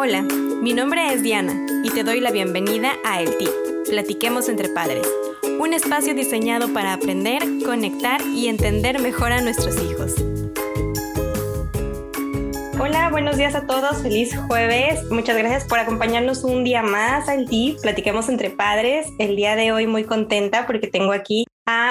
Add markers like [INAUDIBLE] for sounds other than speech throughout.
Hola, mi nombre es Diana y te doy la bienvenida a El Tip, Platiquemos entre Padres, un espacio diseñado para aprender, conectar y entender mejor a nuestros hijos. Hola, buenos días a todos, feliz jueves. Muchas gracias por acompañarnos un día más al TIP, platiquemos entre padres. El día de hoy muy contenta porque tengo aquí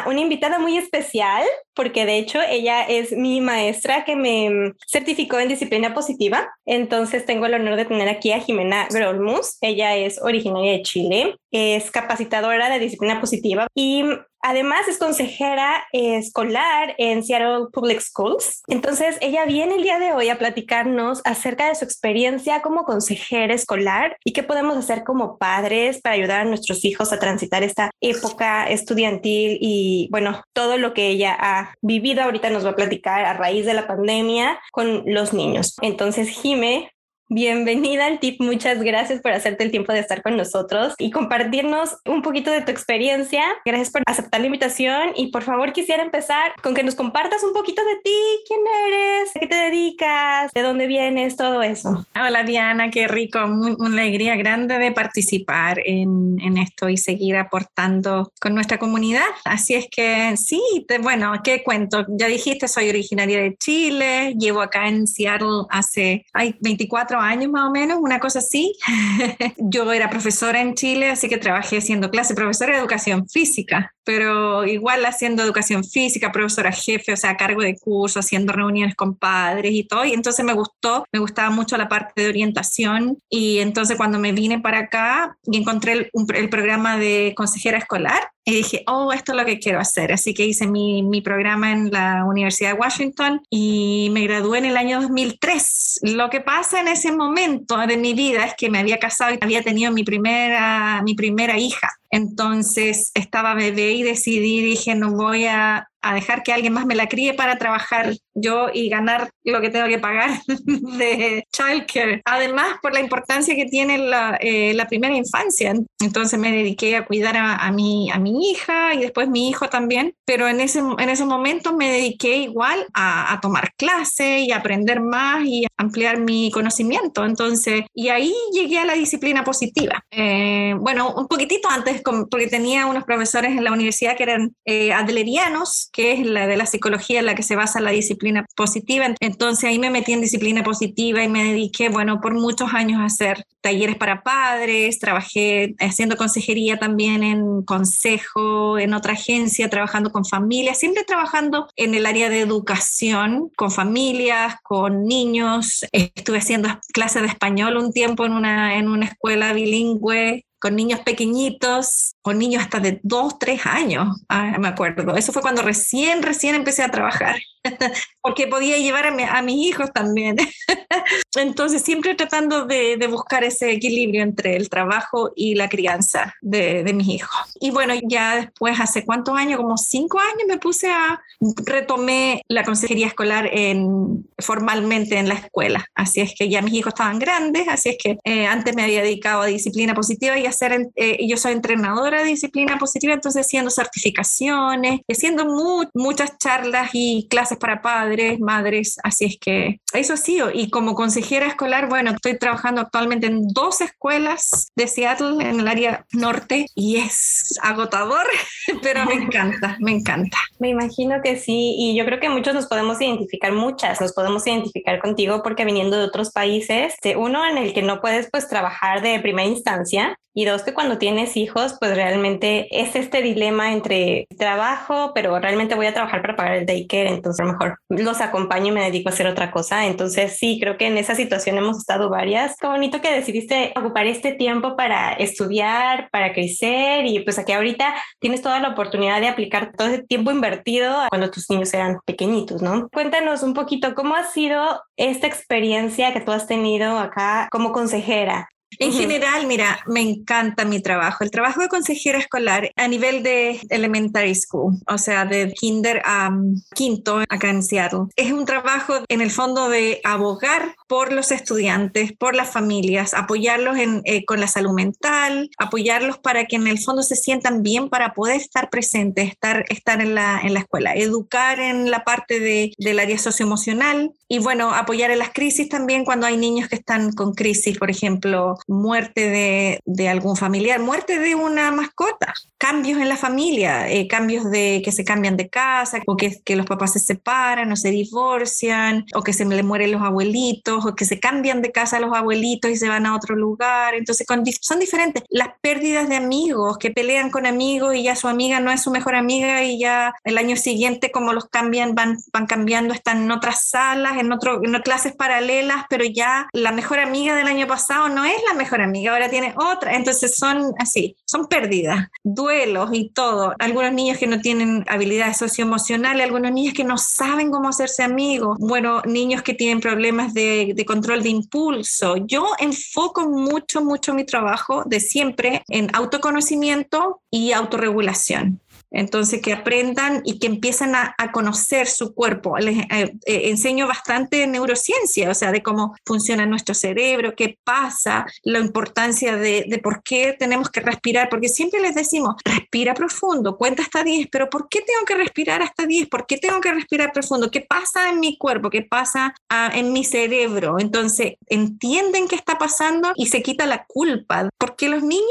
una invitada muy especial, porque de hecho ella es mi maestra que me certificó en disciplina positiva. Entonces tengo el honor de tener aquí a Jimena Grolmus. Ella es originaria de Chile, es capacitadora de disciplina positiva y Además, es consejera escolar en Seattle Public Schools. Entonces, ella viene el día de hoy a platicarnos acerca de su experiencia como consejera escolar y qué podemos hacer como padres para ayudar a nuestros hijos a transitar esta época estudiantil y, bueno, todo lo que ella ha vivido ahorita nos va a platicar a raíz de la pandemia con los niños. Entonces, Jime, Bienvenida al tip, muchas gracias por hacerte el tiempo de estar con nosotros y compartirnos un poquito de tu experiencia. Gracias por aceptar la invitación y por favor quisiera empezar con que nos compartas un poquito de ti, quién eres, qué te dedicas, de dónde vienes, todo eso. Hola Diana, qué rico, una alegría grande de participar en, esto y seguir aportando con nuestra comunidad. Así es que sí, bueno, ¿qué cuento? Ya dijiste, soy originaria de Chile, llevo acá en Seattle hace hay 24 años más o menos, una cosa así. [LAUGHS] Yo era profesora en Chile, así que trabajé haciendo clase, profesora de educación física, pero igual haciendo educación física, profesora jefe, o sea, a cargo de curso, haciendo reuniones con padres y todo. Y entonces me gustó, me gustaba mucho la parte de orientación. Y entonces cuando me vine para acá y encontré el programa de consejera escolar, y dije, oh, esto es lo que quiero hacer. Así que hice mi, mi, programa en la Universidad de Washington y me gradué en el año 2003. Lo que pasa en ese momento de mi vida es que me había casado y había tenido mi primera, mi primera hija. Entonces estaba bebé y decidí, dije, no voy a, a dejar que alguien más me la críe para trabajar yo y ganar lo que tengo que pagar [LAUGHS] de childcare. Además, por la importancia que tiene la, eh, la primera infancia. Entonces me dediqué a cuidar a, a, mi, a mi hija y después mi hijo también. Pero en ese, en ese momento me dediqué igual a, a tomar clases y aprender más y ampliar mi conocimiento. Entonces, y ahí llegué a la disciplina positiva. Eh, bueno, un poquitito antes, porque tenía unos profesores en la universidad que eran eh, adlerianos, que es la de la psicología en la que se basa la disciplina positiva. Entonces ahí me metí en disciplina positiva y me dediqué, bueno, por muchos años a hacer talleres para padres, trabajé haciendo consejería también en consejo, en otra agencia, trabajando con familias, siempre trabajando en el área de educación, con familias, con niños. Estuve haciendo clases de español un tiempo en una, en una escuela bilingüe con niños pequeñitos, con niños hasta de dos, tres años, ah, me acuerdo. Eso fue cuando recién, recién empecé a trabajar. [LAUGHS] porque podía llevar a, mis hijos también. [LAUGHS] Entonces, siempre tratando de, buscar ese equilibrio entre el trabajo y la crianza de, mis hijos. Y bueno, ya después, hace cuántos años, como cinco años, me puse a, retomé la consejería escolar en, formalmente en la escuela. Así es que ya mis hijos estaban grandes, así es que eh, antes me había dedicado a disciplina positiva y a hacer, eh, yo soy entrenadora de disciplina positiva, entonces haciendo certificaciones, haciendo muchas charlas y clases para padres, madres, así es que eso ha sido. Y como consejera escolar, bueno, estoy trabajando actualmente en dos escuelas de Seattle, en el área norte, y es agotador, [LAUGHS] pero me encanta, me encanta. Me imagino que sí, y yo creo que muchos nos podemos identificar, muchas nos podemos identificar contigo porque viniendo de otros países, uno en el que no puedes pues trabajar de primera instancia, y dos, que cuando tienes hijos, pues realmente es este dilema entre trabajo, pero realmente voy a trabajar para pagar el daycare, entonces a lo mejor los acompaño y me dedico a hacer otra cosa. Entonces sí, creo que en esa situación hemos estado varias. Qué bonito que decidiste ocupar este tiempo para estudiar, para crecer y pues aquí ahorita tienes toda la oportunidad de aplicar todo ese tiempo invertido cuando tus niños eran pequeñitos, ¿no? Cuéntanos un poquito cómo ha sido esta experiencia que tú has tenido acá como consejera. En general, mira, me encanta mi trabajo. El trabajo de consejera escolar a nivel de elementary school, o sea, de kinder a quinto acá en Seattle. Es un trabajo en el fondo de abogar por los estudiantes, por las familias, apoyarlos eh, con la salud mental, apoyarlos para que en el fondo se sientan bien para poder estar presentes, estar, estar en, la, en la escuela, educar en la parte de, del área socioemocional y bueno, apoyar en las crisis también cuando hay niños que están con crisis, por ejemplo, muerte de, de algún familiar, muerte de una mascota, cambios en la familia, eh, cambios de que se cambian de casa, o que, que los papás se separan o se divorcian, o que se le mueren los abuelitos, o que se cambian de casa los abuelitos y se van a otro lugar. Entonces son diferentes. Las pérdidas de amigos, que pelean con amigos y ya su amiga no es su mejor amiga y ya el año siguiente como los cambian, van, van cambiando, están en otras salas, en, otro, en clases paralelas, pero ya la mejor amiga del año pasado no es la mejor amiga, ahora tiene otra. Entonces son así, son pérdidas, duelos y todo. Algunos niños que no tienen habilidades socioemocionales, algunos niños que no saben cómo hacerse amigos, bueno, niños que tienen problemas de, de control de impulso. Yo enfoco mucho, mucho mi trabajo de siempre en autoconocimiento y autorregulación. Entonces, que aprendan y que empiezan a, conocer su cuerpo. Les eh, eh, enseño bastante neurociencia, o sea, de cómo funciona nuestro cerebro, qué pasa, la importancia de, de, por qué tenemos que respirar, porque siempre les decimos, respira profundo, cuenta hasta 10, pero ¿por qué tengo que respirar hasta 10? ¿Por qué tengo que respirar profundo? ¿Qué pasa en mi cuerpo? ¿Qué pasa ah, en mi cerebro? Entonces, entienden qué está pasando y se quita la culpa, porque los niños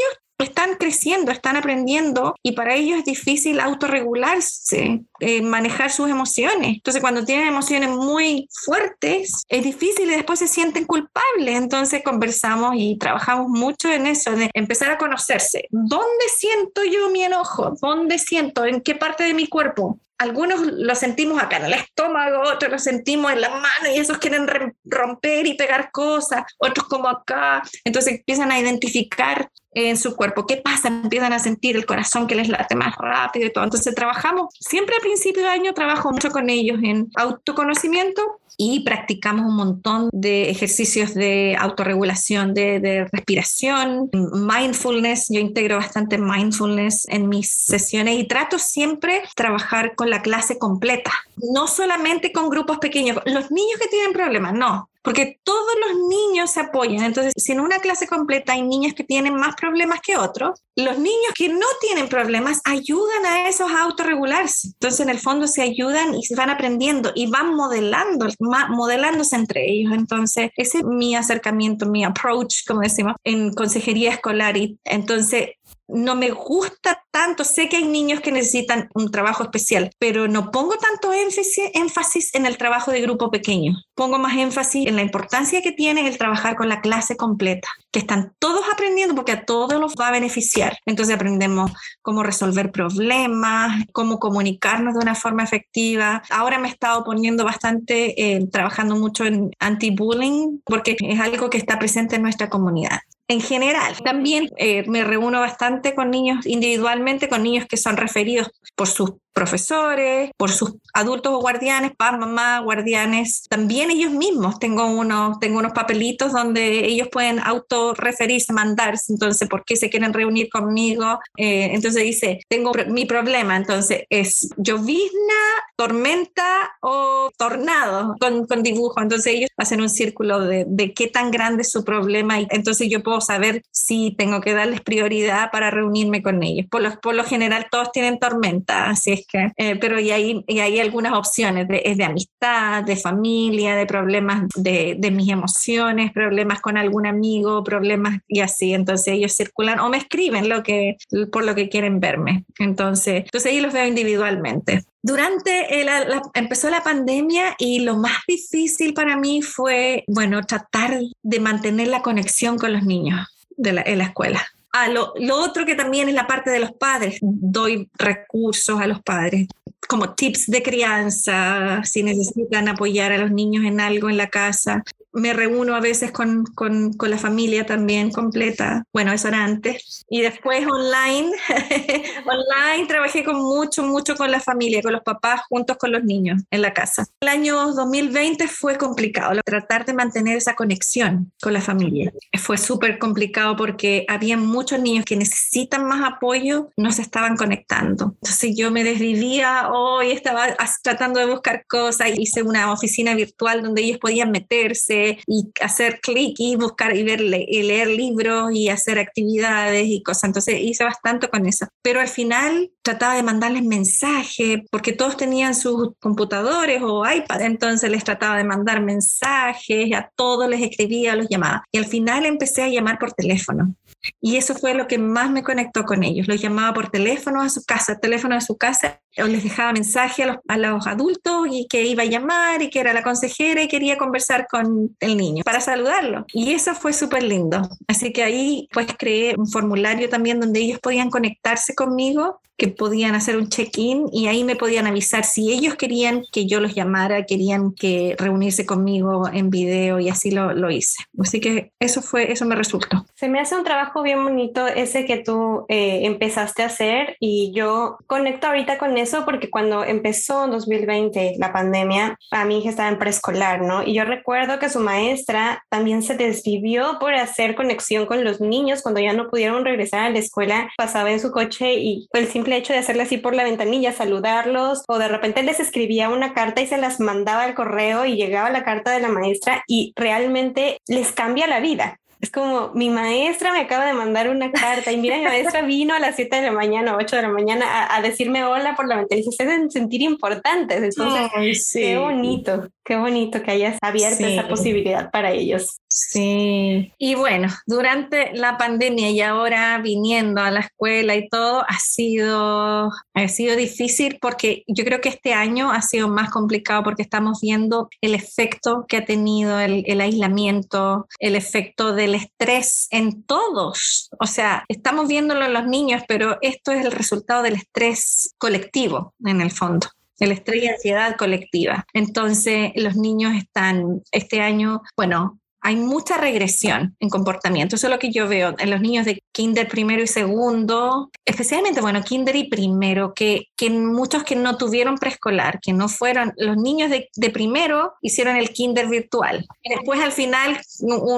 están creciendo, están aprendiendo y para ellos es difícil autorregularse, eh, manejar sus emociones. Entonces, cuando tienen emociones muy fuertes, es difícil y después se sienten culpables. Entonces, conversamos y trabajamos mucho en eso, de empezar a conocerse. ¿Dónde siento yo mi enojo? ¿Dónde siento? ¿En qué parte de mi cuerpo? algunos lo sentimos acá en el estómago, otros lo sentimos en la mano y esos quieren romper y pegar cosas, otros como acá. Entonces empiezan a identificar en su cuerpo qué pasa, empiezan a sentir el corazón que les late más rápido y todo. Entonces trabajamos, siempre a principio de año trabajo mucho con ellos en autoconocimiento y practicamos un montón de ejercicios de autorregulación, de, de, respiración, mindfulness. Yo integro bastante mindfulness en mis sesiones y trato siempre trabajar con la clase completa, no solamente con grupos pequeños. Los niños que tienen problemas, no porque todos los niños se apoyan. Entonces, si en una clase completa hay niños que tienen más problemas que otros, los niños que no tienen problemas ayudan a esos a autorregularse. Entonces, en el fondo se ayudan y se van aprendiendo y van modelando, modelándose entre ellos. Entonces, ese es mi acercamiento, mi approach, como decimos, en consejería escolar. Y entonces, no me gusta tanto, sé que hay niños que necesitan un trabajo especial, pero no pongo tanto énfasis, en el trabajo de grupo pequeño. Pongo más énfasis en la importancia que tiene el trabajar con la clase completa, que están todos aprendiendo porque a todos los va a beneficiar. Entonces aprendemos cómo resolver problemas, cómo comunicarnos de una forma efectiva. Ahora me he estado poniendo bastante, eh, trabajando mucho en anti-bullying, porque es algo que está presente en nuestra comunidad en general. También eh, me reúno bastante con niños individualmente, con niños que son referidos por sus profesores, por sus adultos o guardianes, papá, mamá, guardianes, también ellos mismos. Tengo unos, tengo unos papelitos donde ellos pueden autorreferirse, mandarse, entonces, ¿por qué se quieren reunir conmigo? Eh, entonces dice, tengo mi problema, entonces es llovizna, tormenta o tornado con, con dibujo. Entonces ellos hacen un círculo de, de qué tan grande es su problema y entonces yo puedo saber si tengo que darles prioridad para reunirme con ellos. Por lo, por lo general todos tienen tormenta, así es eh, pero y hay, y hay algunas opciones, de, es de amistad, de familia, de problemas de, de, mis emociones, problemas con algún amigo, problemas y así. Entonces ellos circulan o me escriben lo que, por lo que quieren verme. Entonces, entonces ahí los veo individualmente. Durante el, empezó la pandemia y lo más difícil para mí fue, bueno, tratar de mantener la conexión con los niños de la, en la escuela lo, otro que también es la parte de los padres, doy recursos a los padres como tips de crianza, si necesitan apoyar a los niños en algo en la casa, me reúno a veces con, con, con, la familia también completa. Bueno, eso era antes. Y después online, [LAUGHS] online trabajé con mucho, mucho con la familia, con los papás, juntos con los niños en la casa. El año 2020 fue complicado, tratar de mantener esa conexión con la familia. Fue súper complicado porque había muchos niños que necesitan más apoyo, no se estaban conectando. Entonces yo me desvivía hoy, estaba tratando de buscar cosas, hice una oficina virtual donde ellos podían meterse y hacer clic y buscar y ver y leer libros y hacer actividades y cosas. Entonces hice bastante con eso. Pero al final trataba de mandarles mensajes porque todos tenían sus computadores o iPad, entonces les trataba de mandar mensajes, a todos les escribía, los llamaba. Y al final empecé a llamar por teléfono. Y eso fue lo que más me conectó con ellos. Los llamaba por teléfono a su casa, teléfono a su casa, o les dejaba mensaje a los, a los, adultos y que iba a llamar y que era la consejera y quería conversar con el niño para saludarlo. Y eso fue súper lindo. Así que ahí pues creé un formulario también donde ellos podían conectarse conmigo que podían hacer un check-in y ahí me podían avisar si ellos querían que yo los llamara, querían que reunirse conmigo en video y así lo, lo hice. Así que eso fue, eso me resultó. Se me hace un trabajo bien bonito ese que tú eh, empezaste a hacer y yo conecto ahorita con eso porque cuando empezó en 2020 la pandemia, a mi hija estaba en preescolar, ¿no? Y yo recuerdo que su maestra también se desvivió por hacer conexión con los niños cuando ya no pudieron regresar a la escuela, pasaba en su coche y el simple hecho de hacerle así por la ventanilla, saludarlos, o de repente les escribía una carta y se las mandaba al correo y llegaba la carta de la maestra y realmente les cambia la vida. Es como mi maestra me acaba de mandar una carta y mira, mi maestra vino a las 7 de la mañana, o 8 de la mañana a, decirme hola por la ventana y se hacen sentir importantes. Entonces, qué bonito, qué bonito que hayas abierto esa posibilidad para ellos. Sí, y bueno, durante la pandemia y ahora viniendo a la escuela y todo, ha sido, ha sido difícil porque yo creo que este año ha sido más complicado porque estamos viendo el efecto que ha tenido el, el aislamiento, el efecto del estrés en todos. O sea, estamos viéndolo en los niños, pero esto es el resultado del estrés colectivo en el fondo el estrés y ansiedad colectiva. Entonces, los niños están este año, bueno, hay mucha regresión en comportamiento. Eso es lo que yo veo en los niños de kinder primero y segundo, especialmente, bueno, kinder y primero, que, que muchos que no tuvieron preescolar, que no fueron, los niños de, de primero hicieron el kinder virtual. Y después al final,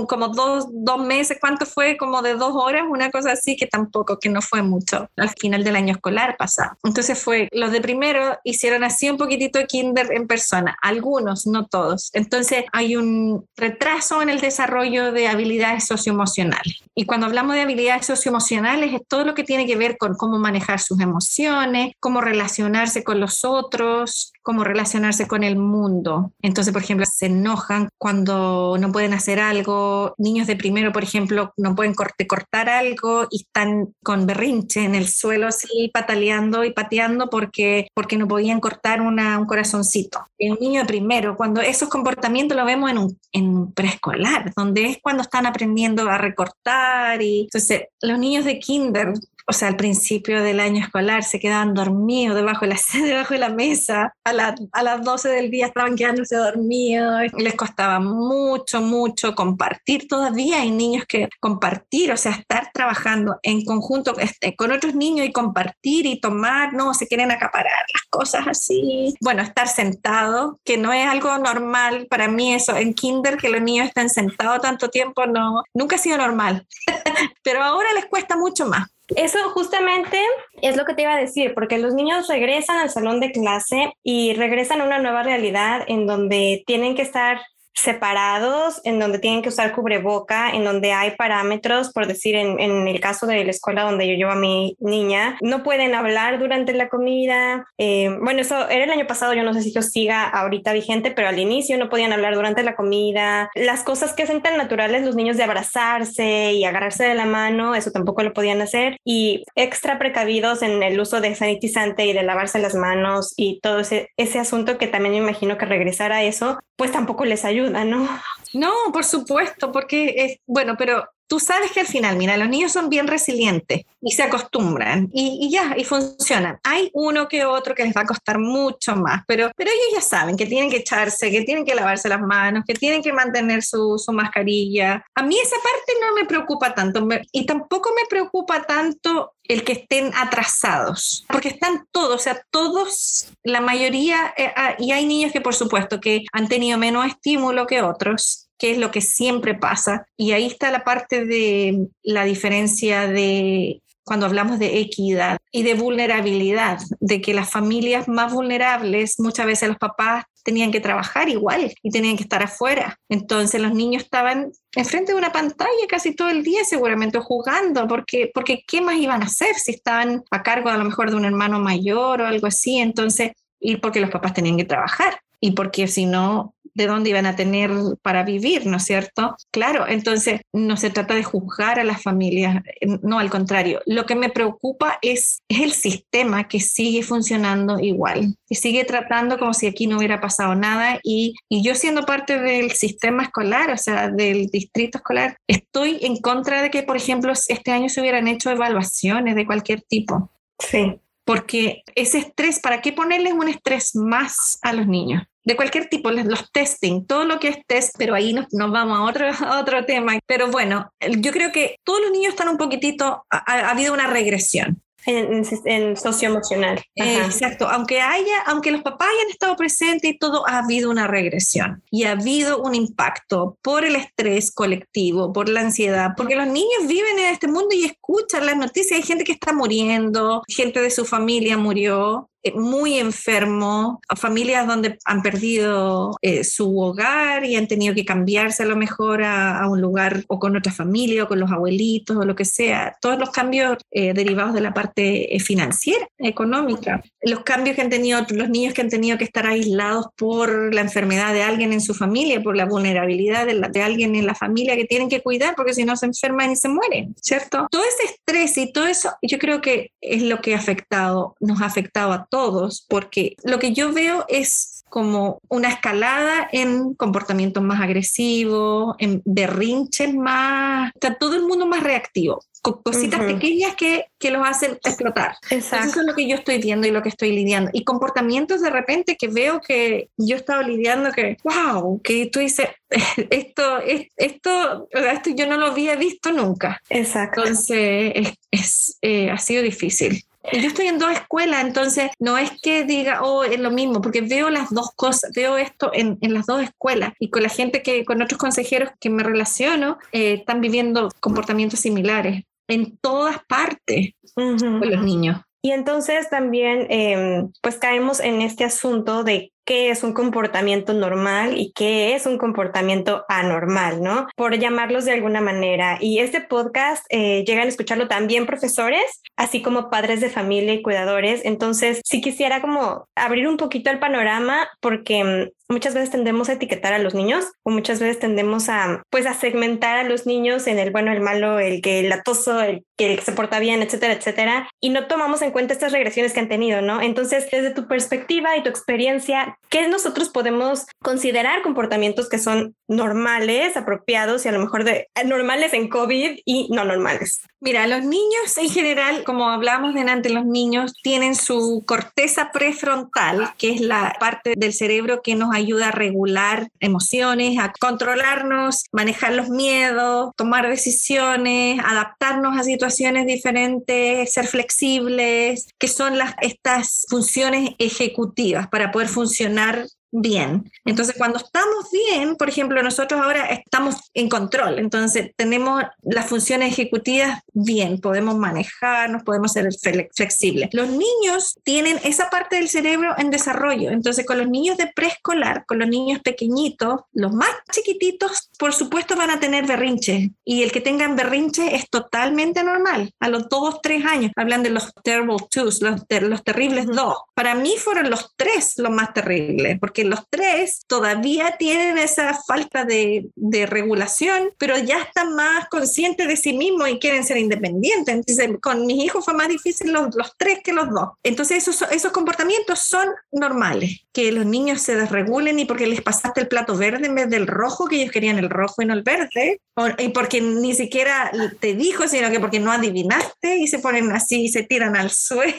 como dos, dos meses, ¿cuánto fue? Como de dos horas, una cosa así, que tampoco, que no fue mucho, al final del año escolar pasado. Entonces fue, los de primero hicieron así un poquitito de kinder en persona, algunos, no todos. Entonces hay un retraso en el desarrollo de habilidades socioemocionales. Y cuando hablamos de habilidades socioemocionales es todo lo que tiene que ver con cómo manejar sus emociones, cómo relacionarse con los otros, cómo relacionarse con el mundo. Entonces, por ejemplo, se enojan cuando no pueden hacer algo. Niños de primero, por ejemplo, no pueden cortar algo y están con berrinche en el suelo así pataleando y pateando porque, porque no podían cortar una, un corazoncito. En un niño de primero, cuando esos comportamientos lo vemos en un en preescolar donde es cuando están aprendiendo a recortar y entonces los niños de kinder o sea, al principio del año escolar se quedaban dormidos debajo de la, [LAUGHS] la mesa, a, a las 12 del día estaban quedándose dormidos, les costaba mucho, mucho compartir todavía, hay niños que compartir, o sea, estar trabajando en conjunto este, con otros niños y compartir y tomar, no, se quieren acaparar las cosas así, bueno, estar sentado, que no es algo normal para mí eso, en kinder que los niños estén sentados tanto tiempo, no, nunca ha sido normal, [LAUGHS] pero ahora les cuesta mucho más. Eso justamente es lo que te iba a decir, porque los niños regresan al salón de clase y regresan a una nueva realidad en donde tienen que estar separados, en donde tienen que usar cubreboca, en donde hay parámetros, por decir, en, el caso de la escuela donde yo llevo a mi niña, no pueden hablar durante la comida. Eh, bueno, eso era el año pasado, yo no sé si yo siga ahorita vigente, pero al inicio no podían hablar durante la comida. Las cosas que hacen tan naturales los niños de abrazarse y agarrarse de la mano, eso tampoco lo podían hacer. Y extra precavidos en el uso de sanitizante y de lavarse las manos y todo ese, ese asunto que también me imagino que regresar a eso, pues tampoco les ayuda ¿no? No, por supuesto, porque es, bueno, pero tú sabes que al final, mira, los niños son bien resilientes y se acostumbran y, ya, y funcionan. Hay uno que otro que les va a costar mucho más, pero, pero ellos ya saben que tienen que echarse, que tienen que lavarse las manos, que tienen que mantener su, su mascarilla. A mí esa parte no me preocupa tanto y tampoco me preocupa tanto el que estén atrasados, porque están todos, o sea, todos, la mayoría, eh, ah, y hay niños que por supuesto que han tenido menos estímulo que otros, que es lo que siempre pasa. Y ahí está la parte de la diferencia de cuando hablamos de equidad y de vulnerabilidad, de que las familias más vulnerables, muchas veces los papás tenían que trabajar igual y tenían que estar afuera. Entonces los niños estaban enfrente de una pantalla casi todo el día seguramente jugando, porque, porque ¿qué más iban a hacer si estaban a cargo a lo mejor de un hermano mayor o algo así? Entonces, y porque los papás tenían que trabajar y porque si no de dónde iban a tener para vivir, ¿no es cierto? Claro, entonces no se trata de juzgar a las familias, no al contrario. Lo que me preocupa es, es el sistema que sigue funcionando igual, y sigue tratando como si aquí no hubiera pasado nada y, y yo siendo parte del sistema escolar, o sea, del distrito escolar, estoy en contra de que, por ejemplo, este año se hubieran hecho evaluaciones de cualquier tipo. Sí. Porque ese estrés, ¿para qué ponerles un estrés más a los niños? De cualquier tipo, los testing, todo lo que es test, pero ahí nos, vamos a otro, [LAUGHS] otro tema. Pero bueno, yo creo que todos los niños están un poquitito, ha habido una regresión. En, socioemocional. exacto, aunque haya, aunque los papás hayan estado presentes y todo, ha habido una regresión y ha habido un impacto por el estrés colectivo, por la ansiedad, porque los niños viven en este mundo y escuchan las noticias, hay gente que está muriendo, gente de su familia murió, eh, muy enfermo, familias donde han perdido eh, su hogar y han tenido que cambiarse a lo mejor a, un lugar o con otra familia o con los abuelitos o lo que sea. Todos los cambios eh, derivados de la parte financiera, económica. Los cambios que han tenido los niños que han tenido que estar aislados por la enfermedad de alguien en su familia, por la vulnerabilidad de, de alguien en la familia que tienen que cuidar porque si no se enferman y se mueren, ¿cierto? Todo ese estrés y todo eso yo creo que es lo que ha afectado, nos ha afectado a todos, porque lo que yo veo es como una escalada en comportamientos más agresivos, en berrinches más, está todo el mundo más reactivo cositas pequeñas que, que, los hacen explotar. Exacto. Eso es lo que yo estoy viendo y lo que estoy lidiando. Y comportamientos de repente que veo que yo he estado lidiando que, wow, que tú dices, [LAUGHS] esto, esto, esto yo no lo había visto nunca. Exacto. Entonces, es, es eh, ha sido difícil. Yo estoy en dos escuelas, entonces no es que diga, oh, es lo mismo, porque veo las dos cosas, veo esto en, en las dos escuelas y con la gente que, con otros consejeros que me relaciono, eh, están viviendo comportamientos similares en todas partes con los niños. Y entonces también, em, pues caemos en este asunto de qué es un comportamiento normal y qué es un comportamiento anormal, ¿no? Por llamarlos de alguna manera. Y este podcast eh, llegan a escucharlo también profesores, así como padres de familia y cuidadores. Entonces, sí quisiera como abrir un poquito el panorama porque mm, muchas veces tendemos a etiquetar a los niños o muchas veces tendemos a pues a segmentar a los niños en el bueno, el malo, el que el latoso, el que se porta bien, etcétera, etcétera, y no tomamos en cuenta estas regresiones que han tenido, ¿no? Entonces, desde tu perspectiva y tu experiencia, ¿qué nosotros podemos considerar comportamientos que son normales, apropiados y a lo mejor de normales en COVID y no normales? Mira, los niños en general, como hablamos delante, los niños tienen su corteza prefrontal, que es la parte del cerebro que nos ayuda a regular emociones, a controlarnos, manejar los miedos, tomar decisiones, adaptarnos a situaciones diferentes, ser flexibles, que son las, estas funciones ejecutivas para poder funcionar gestionar bien. Entonces, cuando estamos bien, por ejemplo, nosotros ahora estamos en control, entonces tenemos las funciones ejecutivas bien, podemos manejarnos, podemos ser flexibles. Los niños tienen esa parte del cerebro en desarrollo, entonces con los niños de preescolar, con los niños pequeñitos, los más chiquititos, por supuesto van a tener berrinches y el que tengan berrinche es totalmente normal. A los dos, tres años, hablan de los terrible twos, los, los terribles dos. Para mí fueron los tres los más terribles, porque los tres todavía tienen esa falta de, regulación, pero ya están más conscientes de sí mismos y quieren ser independientes. Entonces, con mis hijos fue más difícil los, tres que los dos. Entonces, esos, esos comportamientos son normales, que los niños se desregulen y porque les pasaste el plato verde en vez del rojo, que ellos querían el rojo y no el verde, y porque ni siquiera te dijo, sino que porque no adivinaste y se ponen así y se tiran al suelo.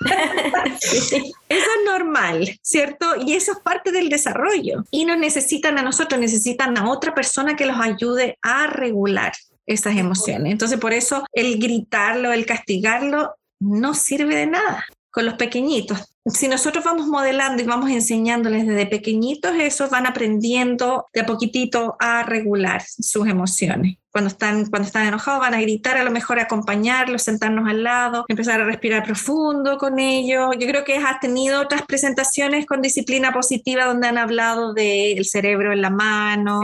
[LAUGHS] Eso es normal, ¿cierto? Y eso es parte del desarrollo. Y no necesitan a nosotros, necesitan a otra persona que los ayude a regular esas emociones. Entonces, por eso el gritarlo, el castigarlo, no sirve de nada con los pequeñitos. Si nosotros vamos modelando y vamos enseñándoles desde pequeñitos, esos van aprendiendo de a poquitito a regular sus emociones. Cuando están, cuando están enojados van a gritar, a lo mejor acompañarlos, sentarnos al lado, empezar a respirar profundo con ellos. Yo creo que has tenido otras presentaciones con disciplina positiva donde han hablado del cerebro en la mano,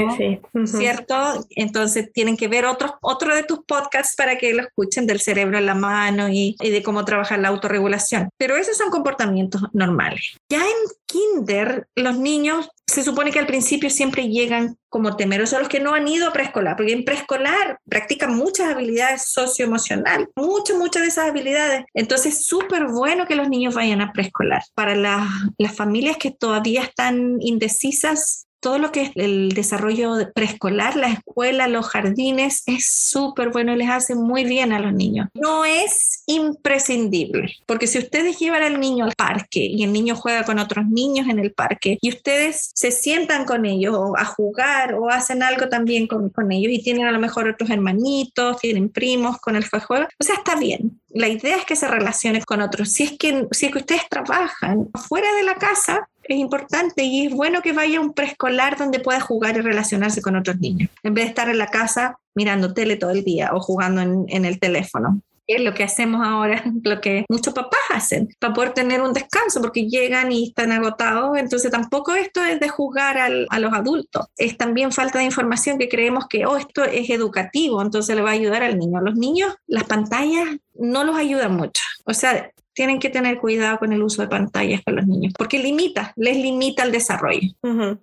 ¿cierto? Entonces tienen que ver otros, otro de tus podcasts para que lo escuchen del cerebro en la mano y, y de cómo trabajar la autorregulación. Pero esos son comportamientos normales. Ya en kinder, los niños se supone que al principio siempre llegan como temerosos los que no han ido a preescolar, porque en preescolar practican muchas habilidades socioemocionales, muchas, muchas de esas habilidades. Entonces, súper bueno que los niños vayan a preescolar. Para las familias que todavía están indecisas, todo lo que es el desarrollo preescolar, la escuela, los jardines, es súper bueno y les hace muy bien a los niños. No es imprescindible, porque si ustedes llevan al niño al parque y el niño juega con otros niños en el parque y ustedes se sientan con ellos a jugar o hacen algo también con, ellos y tienen a lo mejor otros hermanitos, tienen primos con el que juega, o sea, está bien. La idea es que se relacione con otros. Si es que, si es que ustedes trabajan fuera de la casa, es importante y es bueno que vaya a un preescolar donde pueda jugar y relacionarse con otros niños, en vez de estar en la casa mirando tele todo el día o jugando en, en el teléfono. Es lo que hacemos ahora, [LAUGHS] lo que muchos papás hacen, para poder tener un descanso, porque llegan y están agotados. Entonces tampoco esto es de jugar al, a los adultos, es también falta de información que creemos que, oh, esto es educativo, entonces le va a ayudar al niño. Los niños las pantallas no los ayudan mucho. O sea, tienen que tener cuidado con el uso de pantallas con los niños, porque limita, les limita el desarrollo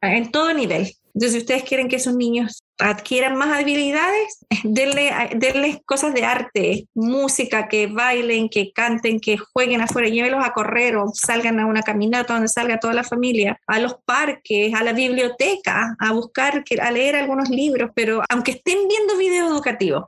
en todo nivel. Entonces, si ustedes quieren que esos niños adquieran más habilidades, [LAUGHS] denle, denles cosas de arte, música, que bailen, que canten, que jueguen afuera, llévenlos a correr o salgan a una caminata donde salga toda la familia, a los parques, a la biblioteca, a buscar, a leer algunos libros, pero aunque estén viendo videos educativos,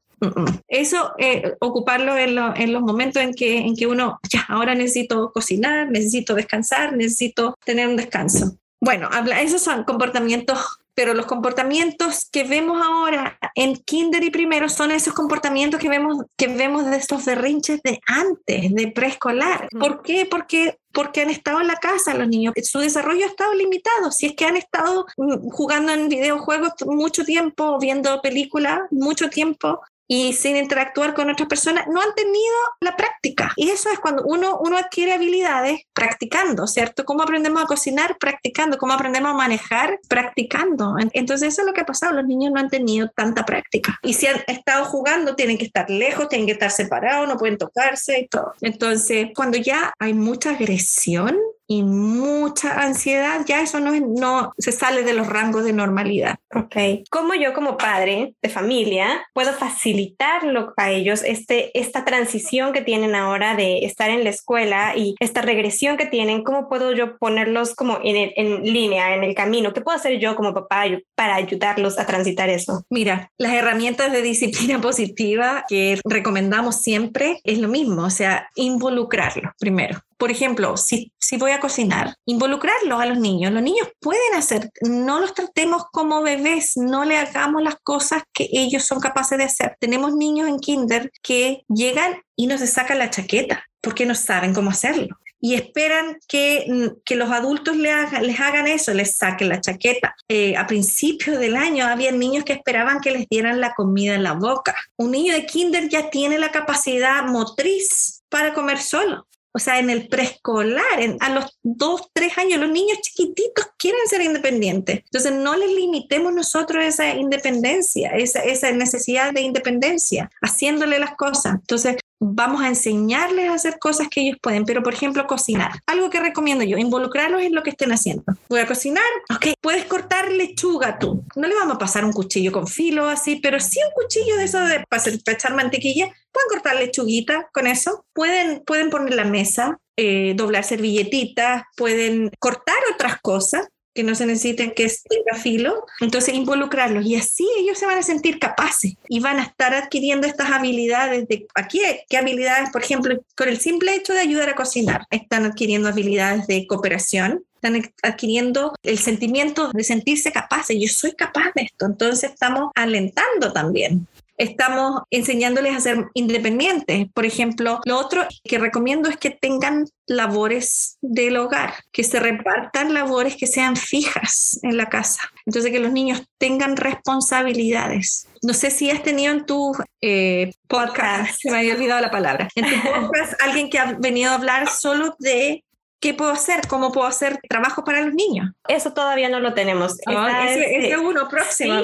eso, eh, ocuparlo en, en, los momentos en que, en que uno, ya, ahora necesito cocinar, necesito descansar, necesito tener un descanso. Bueno, habla, esos son comportamientos, pero los comportamientos que vemos ahora en kinder y primero son esos comportamientos que vemos, que vemos de estos berrinches de antes, de preescolar. ¿Por qué? Porque porque han estado en la casa los niños. Su desarrollo ha estado limitado. Si es que han estado mm, jugando en videojuegos mucho tiempo, viendo películas mucho tiempo, y sin interactuar con otras personas, no han tenido la práctica. Y eso es cuando uno, uno adquiere habilidades practicando, ¿cierto? ¿Cómo aprendemos a cocinar? Practicando. ¿Cómo aprendemos a manejar? Practicando. Entonces eso es lo que ha pasado. Los niños no han tenido tanta práctica. Y si han estado jugando, tienen que estar lejos, tienen que estar separados, no pueden tocarse y todo. Entonces, cuando ya hay mucha agresión, y mucha ansiedad, ya eso no, no se sale de los rangos de normalidad. Ok. ¿Cómo yo como padre de familia puedo facilitarlo a ellos, este, esta transición que tienen ahora de estar en la escuela y esta regresión que tienen? ¿Cómo puedo yo ponerlos como en, en línea, en el camino? ¿Qué puedo hacer yo como papá para ayudarlos a transitar eso? Mira, las herramientas de disciplina [LAUGHS] positiva que recomendamos siempre es lo mismo, o sea, involucrarlo primero por ejemplo, si, si voy a cocinar, involucrarlos a los niños. Los niños pueden hacer, no los tratemos como bebés, no le hagamos las cosas que ellos son capaces de hacer. Tenemos niños en kinder que llegan y no se sacan la chaqueta porque no saben cómo hacerlo y esperan que, que los adultos les hagan eso, les saquen la chaqueta. Eh, a principios del año había niños que esperaban que les dieran la comida en la boca. Un niño de kinder ya tiene la capacidad motriz para comer solo. O sea, en el preescolar, a los dos, tres años, los niños chiquititos quieren ser independientes. Entonces, no les limitemos nosotros esa independencia, esa, esa necesidad de independencia, haciéndole las cosas. Entonces, vamos a enseñarles a hacer cosas que ellos pueden, pero por ejemplo cocinar. Algo que recomiendo yo, involucrarlos en lo que estén haciendo. Voy a cocinar, ok, puedes cortar lechuga tú. No le vamos a pasar un cuchillo con filo así, pero sí un cuchillo de eso de para, echar mantequilla. Pueden cortar lechuguita con eso, pueden, pueden poner la mesa, eh, doblar servilletitas, pueden cortar otras cosas que no se necesiten que tenga filo, entonces involucrarlos. Y así ellos se van a sentir capaces y van a estar adquiriendo estas habilidades de aquí qué habilidades, por ejemplo, con el simple hecho de ayudar a cocinar, están adquiriendo habilidades de cooperación, están adquiriendo el sentimiento de sentirse capaces, yo soy capaz de esto, entonces estamos alentando también. Estamos enseñándoles a ser independientes. Por ejemplo, lo otro que recomiendo es que tengan labores del hogar, que se repartan labores que sean fijas en la casa. Entonces, que los niños tengan responsabilidades. No sé si has tenido en tu eh, podcast, se me había olvidado la palabra, en tu [LAUGHS] podcast alguien que ha venido a hablar solo de ¿Qué puedo hacer? ¿Cómo puedo hacer trabajo para los niños? Eso todavía no lo tenemos. Ah, ese, es uno próximo.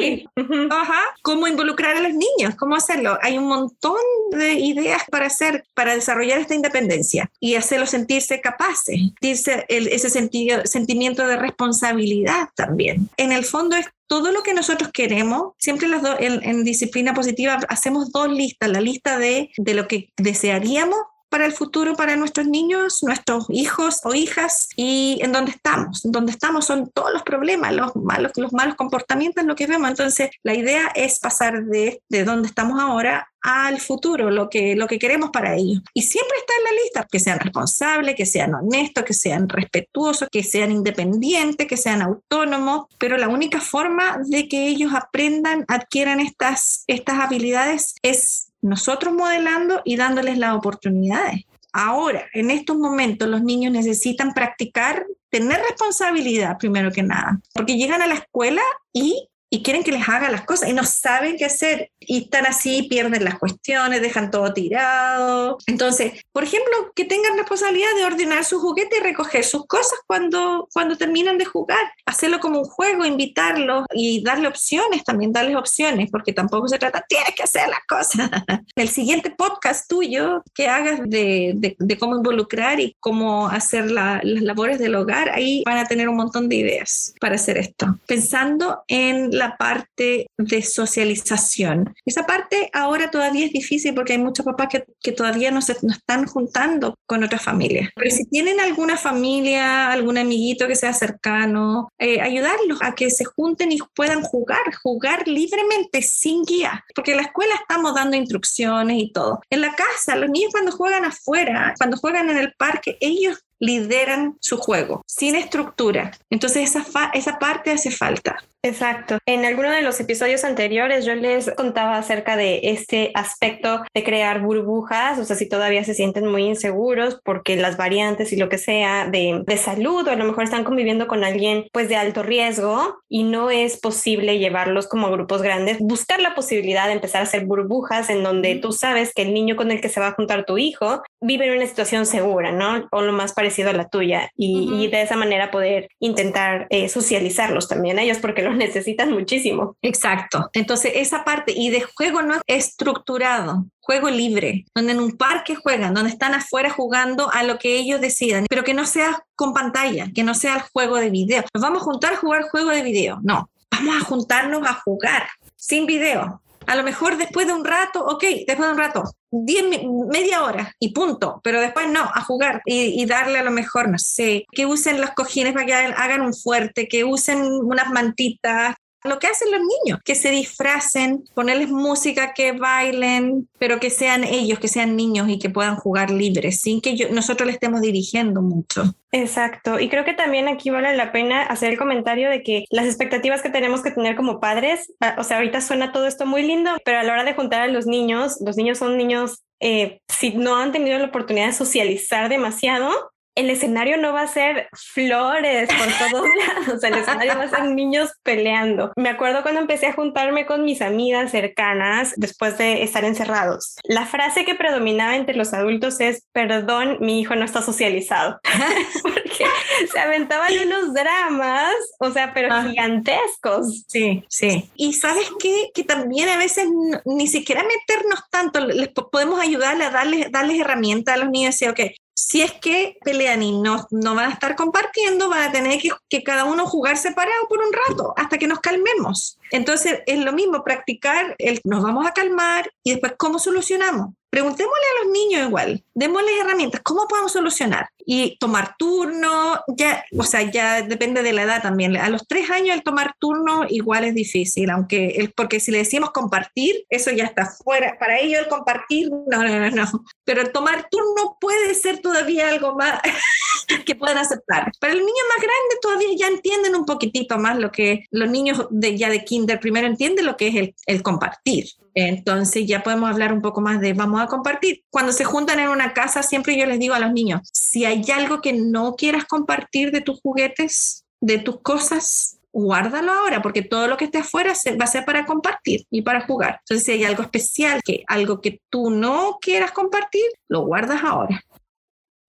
Ajá. ¿Cómo involucrar a los niños? ¿Cómo hacerlo? Hay un montón de ideas para hacer, para desarrollar esta independencia y hacerlos sentirse capaces, sentirse ese sentido, sentimiento de responsabilidad también. En el fondo es todo lo que nosotros queremos, siempre las en, en, disciplina positiva hacemos dos listas, la lista de, de lo que desearíamos para el futuro, para nuestros niños, nuestros hijos o hijas y en donde estamos. En donde estamos son todos los problemas, los malos, los malos comportamientos, lo que vemos. Entonces, la idea es pasar de, de donde estamos ahora al futuro, lo que, lo que queremos para ellos. Y siempre está en la lista, que sean responsables, que sean honestos, que sean respetuosos, que sean independientes, que sean autónomos, pero la única forma de que ellos aprendan, adquieran estas, estas habilidades es nosotros modelando y dándoles las oportunidades. Ahora, en estos momentos, los niños necesitan practicar, tener responsabilidad primero que nada, porque llegan a la escuela y y quieren que les haga las cosas y no saben qué hacer y están así, pierden las cuestiones, dejan todo tirado. Entonces, por ejemplo, que tengan responsabilidad de ordenar su juguete y recoger sus cosas cuando, cuando terminan de jugar, hacerlo como un juego, invitarlos y darle opciones, también darles opciones, porque tampoco se trata, tienes que hacer las cosas. [LAUGHS] El siguiente podcast tuyo que hagas de, de, cómo involucrar y cómo hacer las labores del hogar, ahí van a tener un montón de ideas para hacer esto. Pensando en la parte de socialización. Esa parte ahora todavía es difícil porque hay muchos papás que, que todavía no se no están juntando con otras familias. Pero si tienen alguna familia, algún amiguito que sea cercano, eh, ayudarlos a que se junten y puedan jugar, jugar libremente, sin guía. Porque en la escuela estamos dando instrucciones y todo. En la casa, los niños cuando juegan afuera, cuando juegan en el parque, ellos lideran su juego, sin estructura. Entonces esa, esa parte hace falta. Exacto. En alguno de los episodios anteriores yo les contaba acerca de este aspecto de crear burbujas, o sea, si todavía se sienten muy inseguros porque las variantes y lo que sea de, de salud o a lo mejor están conviviendo con alguien pues de alto riesgo y no es posible llevarlos como grupos grandes, buscar la posibilidad de empezar a hacer burbujas en donde tú sabes que el niño con el que se va a juntar tu hijo vive en una situación segura, ¿no? O lo más parecido a la tuya y, de esa manera poder intentar eh, socializarlos también a ellos porque [LAUGHS] necesitan muchísimo. Exacto. Entonces, esa parte y de juego no es estructurado, juego libre, donde en un parque juegan, donde están afuera jugando a lo que ellos decidan, pero que no sea con pantalla, que no sea el juego de video. Nos vamos a juntar a jugar juego de video. No, vamos a juntarnos a jugar sin video. A lo mejor después de un rato, ok, después de un rato, diez, media hora y punto, pero después no, a jugar y, darle a lo mejor, no sé, que usen los cojines para que hagan un fuerte, que usen unas mantitas, lo que hacen los niños, que se disfracen, ponerles música, que bailen, pero que sean ellos, que sean niños y que puedan jugar libres, sin que nosotros le estemos dirigiendo mucho. Exacto, y creo que también aquí vale la pena hacer el comentario de que las expectativas que tenemos que tener como padres, ah, o sea, ahorita suena todo esto muy lindo, pero a la hora de juntar a los niños, los niños son niños eh, si no han tenido la oportunidad de socializar demasiado, el escenario no va a ser flores por todos [LAUGHS] lados, el escenario va a ser niños peleando. Me acuerdo cuando empecé a juntarme con mis amigas cercanas después de estar encerrados. La frase que predominaba entre los adultos es, perdón, mi hijo no está socializado, [LAUGHS] [LAUGHS] porque se aventaban unos dramas, o sea, pero ah. gigantescos. Sí, sí. Y sabes qué? Que también a veces ni siquiera meternos tanto, les podemos ayudarle a darles, darles herramientas a los niños y decir, ok, si es que pelean y no, no van a estar compartiendo, van a tener que, que, cada uno jugar separado por un rato hasta que nos calmemos. Entonces es lo mismo, practicar el nos vamos a calmar y después cómo solucionamos. preguntémosle a los niños igual, démosles herramientas, ¿cómo podemos solucionar? Y tomar turno, ya, o sea, ya depende de la edad también. A los tres años el tomar turno igual es difícil, aunque, porque si le decimos compartir, eso ya está fuera. Para ellos el compartir, no, no, no, no. Pero el tomar turno puede ser todavía algo más [LAUGHS] que puedan aceptar. Para el niño más grande todavía ya entienden un poquitito más lo que los niños de, ya de kinder primero entienden lo que es el, el compartir. Entonces ya podemos hablar un poco más de vamos a compartir. Cuando se juntan en una casa, siempre yo les digo a los niños, si hay algo que no quieras compartir de tus juguetes, de tus cosas, guárdalo ahora, porque todo lo que esté afuera va a ser para compartir y para jugar. Entonces, si hay algo especial, que algo que tú no quieras compartir, lo guardas ahora.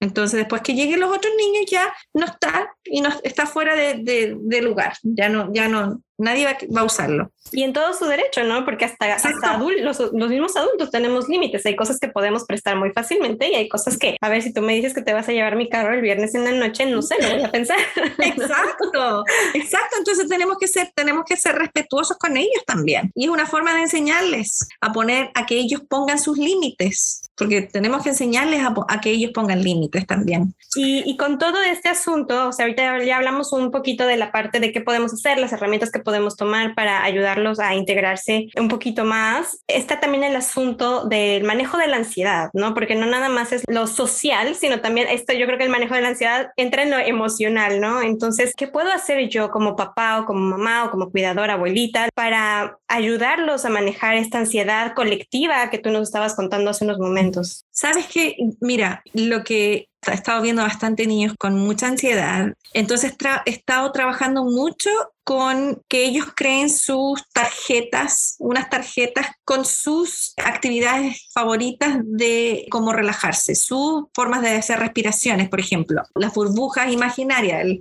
Entonces, después que lleguen los otros niños, ya no está y no está fuera de, de lugar. Ya no, ya no, nadie va, a usarlo. Y en todo su derecho, ¿no? Porque hasta, hasta los, los, mismos adultos tenemos límites. Hay cosas que podemos prestar muy fácilmente y hay cosas que, a ver, si tú me dices que te vas a llevar mi carro el viernes en la noche, no sé, lo voy a pensar. [LAUGHS] Exacto, exacto. Entonces tenemos que ser, tenemos que ser respetuosos con ellos también. Y es una forma de enseñarles a poner, a que ellos pongan sus límites, porque tenemos que enseñarles a, que ellos pongan límites también. Y, y con todo este asunto, o sea, ahorita ya hablamos un poquito de la parte de qué podemos hacer, las herramientas que podemos podemos tomar para ayudarlos a integrarse un poquito más. Está también el asunto del manejo de la ansiedad, ¿no? Porque no nada más es lo social, sino también esto, yo creo que el manejo de la ansiedad entra en lo emocional, ¿no? Entonces, ¿qué puedo hacer yo como papá o como mamá o como cuidadora, abuelita, para ayudarlos a manejar esta ansiedad colectiva que tú nos estabas contando hace unos momentos? Sabes que, mira, lo que he estado viendo bastante niños con mucha ansiedad, entonces he estado trabajando mucho con que ellos creen sus tarjetas, unas tarjetas con sus actividades favoritas de cómo relajarse, sus formas de hacer respiraciones, por ejemplo, las burbujas imaginarias, el,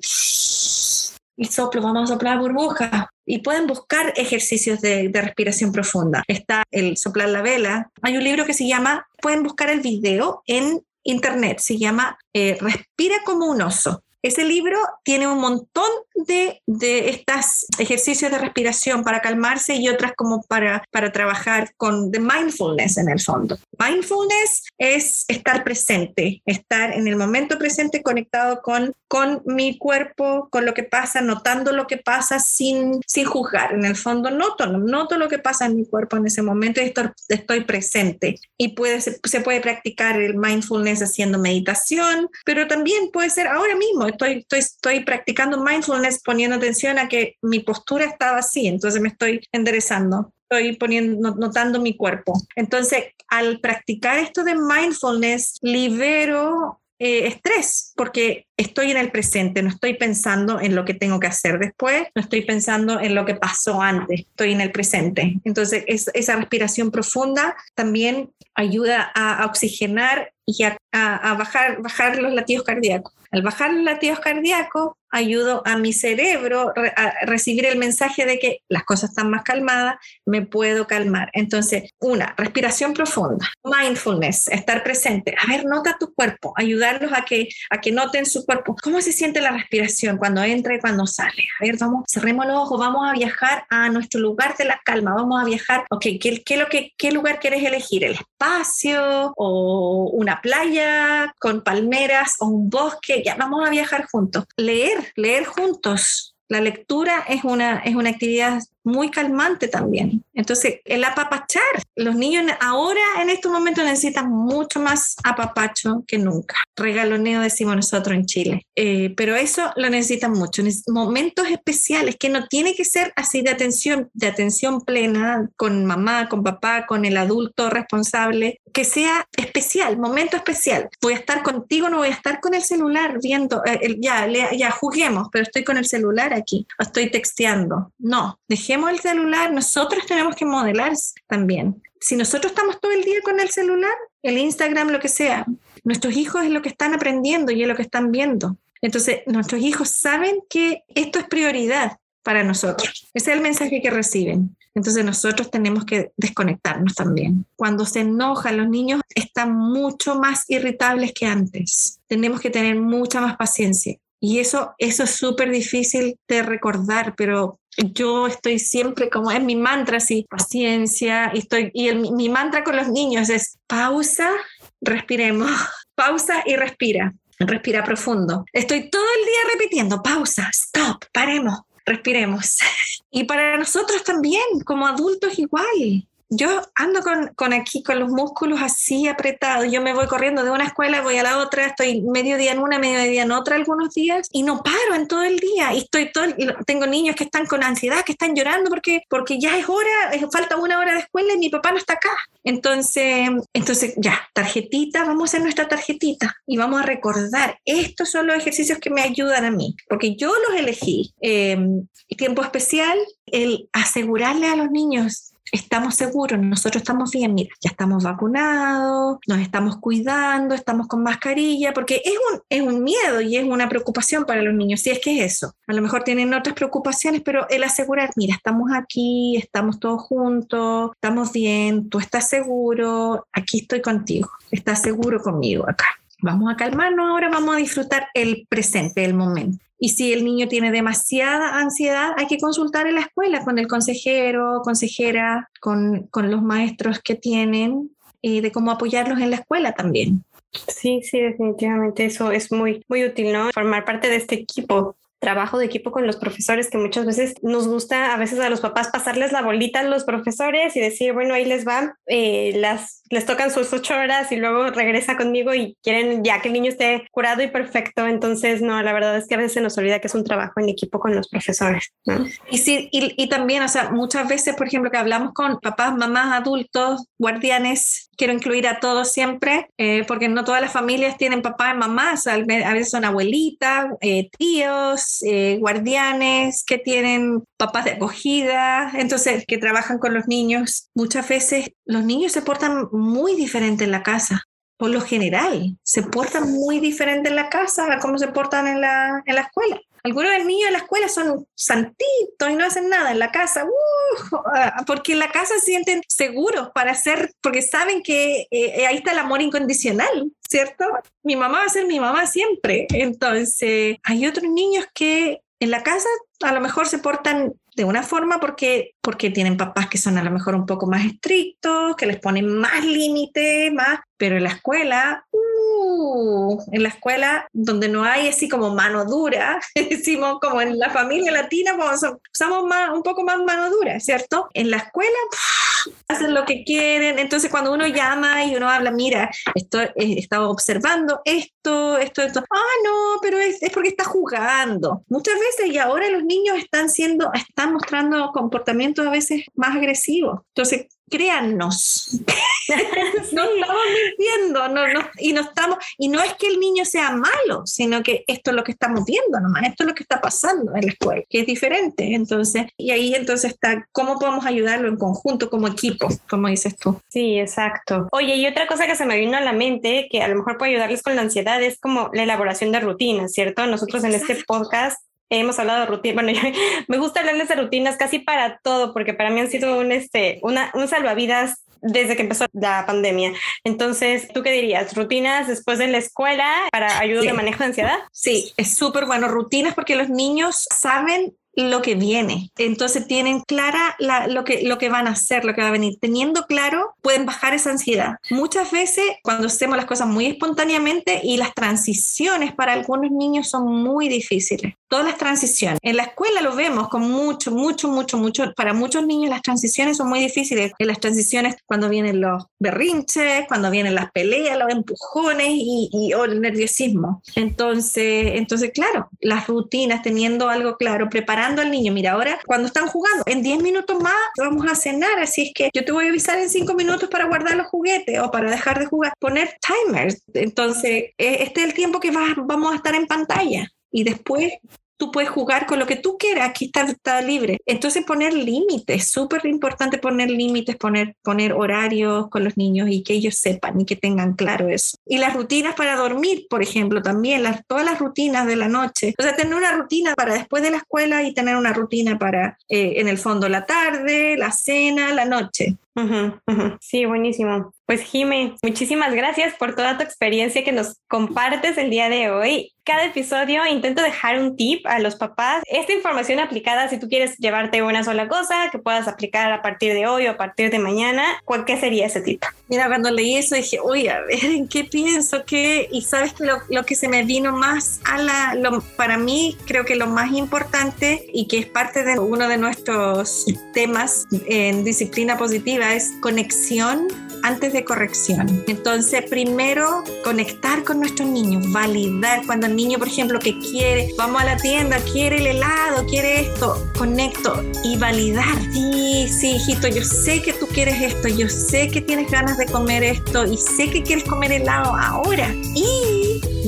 soplo, vamos a soplar burbujas. Y pueden buscar ejercicios de, respiración profunda. Está el soplar la vela. Hay un libro que se llama, pueden buscar el video en internet, se llama eh, Respira como un oso. Ese libro tiene un montón de, de estos ejercicios de respiración para calmarse y otras como para, para trabajar con mindfulness en el fondo. Mindfulness es estar presente, estar en el momento presente conectado con, con mi cuerpo, con lo que pasa, notando lo que pasa sin, sin juzgar. En el fondo noto, noto lo que pasa en mi cuerpo en ese momento y estoy, estoy presente. Y puede, se puede practicar el mindfulness haciendo meditación, pero también puede ser ahora mismo estoy, estoy, estoy practicando mindfulness poniendo atención a que mi postura estaba así, entonces me estoy enderezando estoy poniendo, notando mi cuerpo. Entonces, al practicar esto de mindfulness, libero eh, estrés, porque estoy en el presente, no estoy pensando en lo que tengo que hacer después, no estoy pensando en lo que pasó antes, estoy en el presente. Entonces, esa respiración profunda también ayuda a, oxigenar y a, a, bajar, bajar los latidos cardíacos. Al bajar los latidos cardíacos, ayudo a mi cerebro a recibir el mensaje de que las cosas están más calmadas, me puedo calmar. Entonces, una, respiración profunda, mindfulness, estar presente. A ver, nota tu cuerpo, ayudarlos a que, a que noten su cuerpo. ¿Cómo se siente la respiración cuando entra y cuando sale? A ver, vamos, cerremos los ojos, vamos a viajar a nuestro lugar de la calma, vamos a viajar. Ok, ¿qué, qué, lo que, qué lugar quieres elegir? ¿El espacio o una playa con palmeras o un bosque? Ya, vamos a viajar juntos. Leer leer, juntos. La lectura es una, es una actividad muy calmante también. Entonces, el apapachar, los niños ahora en estos momentos necesitan mucho más apapacho que nunca. Regaloneo decimos nosotros en Chile. Eh, pero eso lo necesitan mucho. Momentos especiales que no tiene que ser así de atención, de atención plena con mamá, con papá, con el adulto responsable, que sea especial, momento especial. Voy a estar contigo, no voy a estar con el celular viendo, eh, ya, ya juguemos, pero estoy con el celular aquí, estoy texteando. No, dejemos el celular, nosotros tenemos que modelar también. Si nosotros estamos todo el día con el celular, el Instagram, lo que sea, nuestros hijos es lo que están aprendiendo y es lo que están viendo. Entonces, nuestros hijos saben que esto es prioridad para nosotros. Ese es el mensaje que reciben. Entonces nosotros tenemos que desconectarnos también. Cuando se enojan los niños están mucho más irritables que antes. Tenemos que tener mucha más paciencia Y eso, eso es súper difícil de recordar, pero yo estoy siempre como en mi mantra, así, paciencia, y, estoy, y mi mantra con los niños es pausa, respiremos, [LAUGHS] pausa y respira. Respira profundo. Estoy todo el día repitiendo, pausa, stop, paremos, respiremos. [LAUGHS] Y para nosotros también, como adultos igual yo ando con, con, aquí, con los músculos así apretados. Yo me voy corriendo de una escuela, voy a la otra, estoy medio día en una, medio día en otra algunos días y no paro en todo el día. Y estoy todo, tengo niños que están con ansiedad, que están llorando porque, porque ya es hora, falta una hora de escuela y mi papá no está acá. Entonces, entonces ya, tarjetita, vamos a hacer nuestra tarjetita y vamos a recordar, estos son los ejercicios que me ayudan a mí, porque yo los elegí. Eh, tiempo especial, el asegurarle a los niños estamos seguros, nosotros estamos bien, mira, ya estamos vacunados, nos estamos cuidando, estamos con mascarilla, porque es un, es un miedo y es una preocupación para los niños, si es que es eso. A lo mejor tienen otras preocupaciones, pero el asegurar, mira, estamos aquí, estamos todos juntos, estamos bien, tú estás seguro, aquí estoy contigo, estás seguro conmigo acá. Vamos a calmarnos ahora, vamos a disfrutar el presente, el momento. Y si el niño tiene demasiada ansiedad, hay que consultar en la escuela con el consejero, consejera, con, con los maestros que tienen y de cómo apoyarlos en la escuela también. Sí, sí, definitivamente eso es muy, muy útil, ¿no? Formar parte de este equipo trabajo de equipo con los profesores que muchas veces nos gusta a veces a los papás pasarles la bolita a los profesores y decir, bueno, ahí les van, eh, las, les tocan sus ocho horas y luego regresa conmigo y quieren ya que el niño esté curado y perfecto. Entonces, no, la verdad es que a veces nos olvida que es un trabajo en equipo con los profesores. Y, sí, y, y también, o sea, muchas veces, por ejemplo, que hablamos con papás, mamás, adultos, guardianes, quiero incluir a todos siempre, eh, porque no todas las familias tienen papás y mamás, a veces son abuelitas, eh, tíos, eh, guardianes que tienen papás de acogida, entonces que trabajan con los niños. Muchas veces los niños se portan muy diferente en la casa. Por lo general, se portan muy diferente en la casa a cómo se portan en la, en la escuela. Algunos niños en la escuela son santitos y no hacen nada en la casa, uh, porque en la casa se sienten seguros para hacer, porque saben que eh, ahí está el amor incondicional, ¿cierto? Mi mamá va a ser mi mamá siempre. Entonces, hay otros niños que en la casa a lo mejor se portan de una forma porque, porque tienen papás que son a lo mejor un poco más estrictos, que les ponen más límites, más, pero en la escuela, uh, en la escuela donde no hay así como mano dura, [LAUGHS] decimos como en la familia latina, usamos más, un poco más mano dura, ¿cierto? En la escuela hacen lo que quieren, entonces cuando uno llama y uno habla, mira, esto, eh, estado observando esto, esto, esto, ah, no, pero es, es porque está jugando. Muchas veces y ahora los niños están siendo, están mostrando comportamientos a veces más agresivos. Entonces, créannos. [LAUGHS] [LAUGHS] no estamos mintiendo, no, no, y no estamos, y no es que el niño sea malo, sino que esto es lo que estamos viendo nomás, esto es lo que está pasando en la escuela, que es diferente. Entonces, y ahí entonces está cómo podemos ayudarlo en conjunto, como equipo, como dices tú. Sí, exacto. Oye, y otra cosa que se me vino a la mente, que a lo mejor puede ayudarles con la ansiedad, es como la elaboración de rutinas, ¿cierto? Nosotros en este podcast hemos hablado de rutinas, bueno, [LAUGHS] me gusta hablarles de rutinas casi para todo, porque para mí han sido un, este, una, un salvavidas desde que empezó la pandemia. Entonces, ¿tú qué dirías? ¿Rutinas después de la escuela para ayuda de manejo de ansiedad? Sí, es súper bueno. Rutinas porque los niños saben lo que viene. Entonces tienen clara lo, que, lo que van a hacer, lo que va a venir. Teniendo claro, pueden bajar esa ansiedad. Muchas veces cuando hacemos las cosas muy espontáneamente y las transiciones para algunos niños son muy difíciles. Todas las transiciones. En la escuela lo vemos con mucho, mucho, mucho, mucho. Para muchos niños las transiciones son muy difíciles. En las transiciones cuando vienen los berrinches, cuando vienen las peleas, los empujones y, y o el nerviosismo. Entonces, entonces, claro, las rutinas, teniendo algo claro, preparando al niño. Mira, ahora cuando están jugando, en 10 minutos más vamos a cenar, así es que yo te voy a avisar en 5 minutos para guardar los juguetes o para dejar de jugar. Poner timers. Entonces, e, este es el tiempo que vamos a estar en pantalla. Y después tú puedes jugar con lo que tú quieras, aquí está, está libre. Entonces poner límites, súper importante poner límites, poner, poner horarios con los niños y que ellos sepan y que tengan claro eso. Y las rutinas para dormir, por ejemplo, también, las, todas las rutinas de la noche. O sea, tener una rutina para después de la escuela y tener una rutina para, eh, en el fondo, la tarde, la cena, la noche. Sí, buenísimo. Pues Jime, muchísimas gracias por toda tu experiencia que nos compartes el día de hoy. Cada episodio intento dejar un tip a los papás. Esta información aplicada, si tú quieres llevarte una sola cosa que puedas aplicar a partir de hoy o a partir de mañana, ¿cuál qué sería ese tip? Mira, cuando leí eso dije, oye, a ver, ¿en qué pienso? ¿Qué? Y sabes que lo, lo, que se me vino más a la, lo, para mí, creo que lo más importante y que es parte de uno de nuestros temas en disciplina positiva es conexión antes de corrección. Entonces, primero conectar con nuestros niños, validar cuando el niño, por ejemplo, que quiere, vamos a la tienda, quiere el helado, quiere esto, conecto y validar. Sí, sí, hijito, yo sé que tú quieres esto, yo sé que tienes ganas de comer esto y sé que quieres comer helado ahora. Y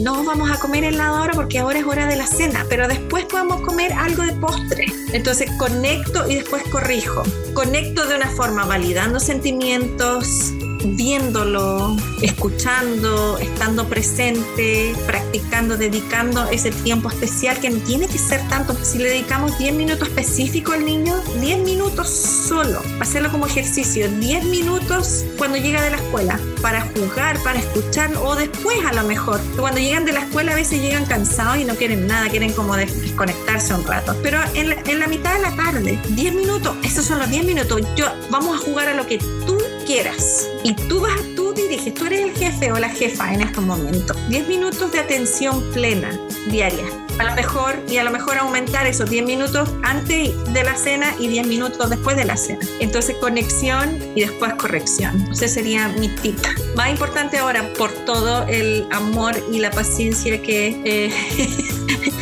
no vamos a comer helado ahora porque ahora es hora de la cena, pero después podemos comer algo de postre. Entonces conecto y después corrijo. Conecto de una forma validando sentimientos, viéndolo, escuchando, estando presente, practicando, dedicando ese tiempo especial que no tiene que ser tanto. Si le dedicamos 10 minutos específicos al niño, 10 minutos solo, hacerlo como ejercicio, 10 minutos cuando llega de la escuela, para jugar, para escuchar o después a lo mejor. Cuando llegan de la escuela a veces llegan cansados y no quieren nada, quieren como desconectarse un rato. Pero en la, en la mitad de la tarde, 10 minutos, esos son los 10 minutos. Yo, vamos a jugar a lo que tú quieras. Y tú vas, tú diriges, tú eres el jefe o la jefa en estos momentos. 10 minutos de atención plena diaria. A lo mejor, y a lo mejor aumentar esos 10 minutos antes de la cena y 10 minutos después de la cena. Entonces, conexión y después corrección. Ese sería mi tip. Más importante ahora, por todo el amor y la paciencia que, eh, [LAUGHS]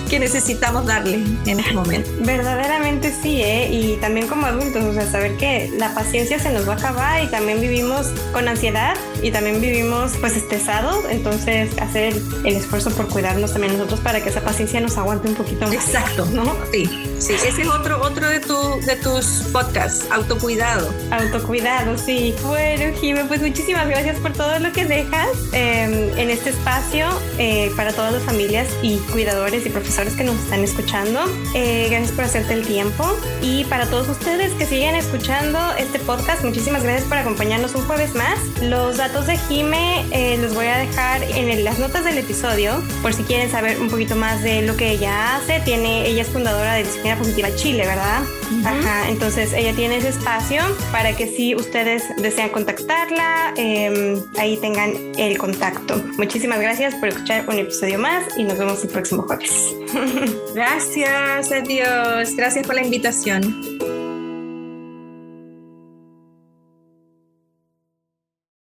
que necesitamos darle en este momento. Verdaderamente sí, ¿eh? y también como adultos, o sea, saber que la paciencia se nos va a acabar y también vivimos con ansiedad y también vivimos pues estresados, entonces hacer el esfuerzo por cuidarnos también nosotros para que esa paciencia nos aguante un poquito más. Exacto, ¿no? Sí, sí, ese es otro, otro de, tu, de tus podcasts, autocuidado. Autocuidado, sí. Bueno, Jimé, pues muchísimas gracias por todo lo que dejas eh, en este espacio eh, para todas las familias y cuidadores y profesores que nos están escuchando. Eh, gracias por hacerte el tiempo y para todos ustedes que siguen escuchando este podcast, muchísimas gracias por acompañarnos un jueves más. Los datos de Jime eh, los voy a dejar en las notas del episodio por si quieren saber un poquito más de lo que ella hace. Tiene, ella es fundadora de Disciplina Positiva Chile, ¿verdad? Ajá, entonces ella tiene ese espacio para que si ustedes desean contactarla, eh, ahí tengan el contacto. Muchísimas gracias por escuchar un episodio más y nos vemos el próximo jueves. [LAUGHS] Gracias, adiós. Gracias por la invitación.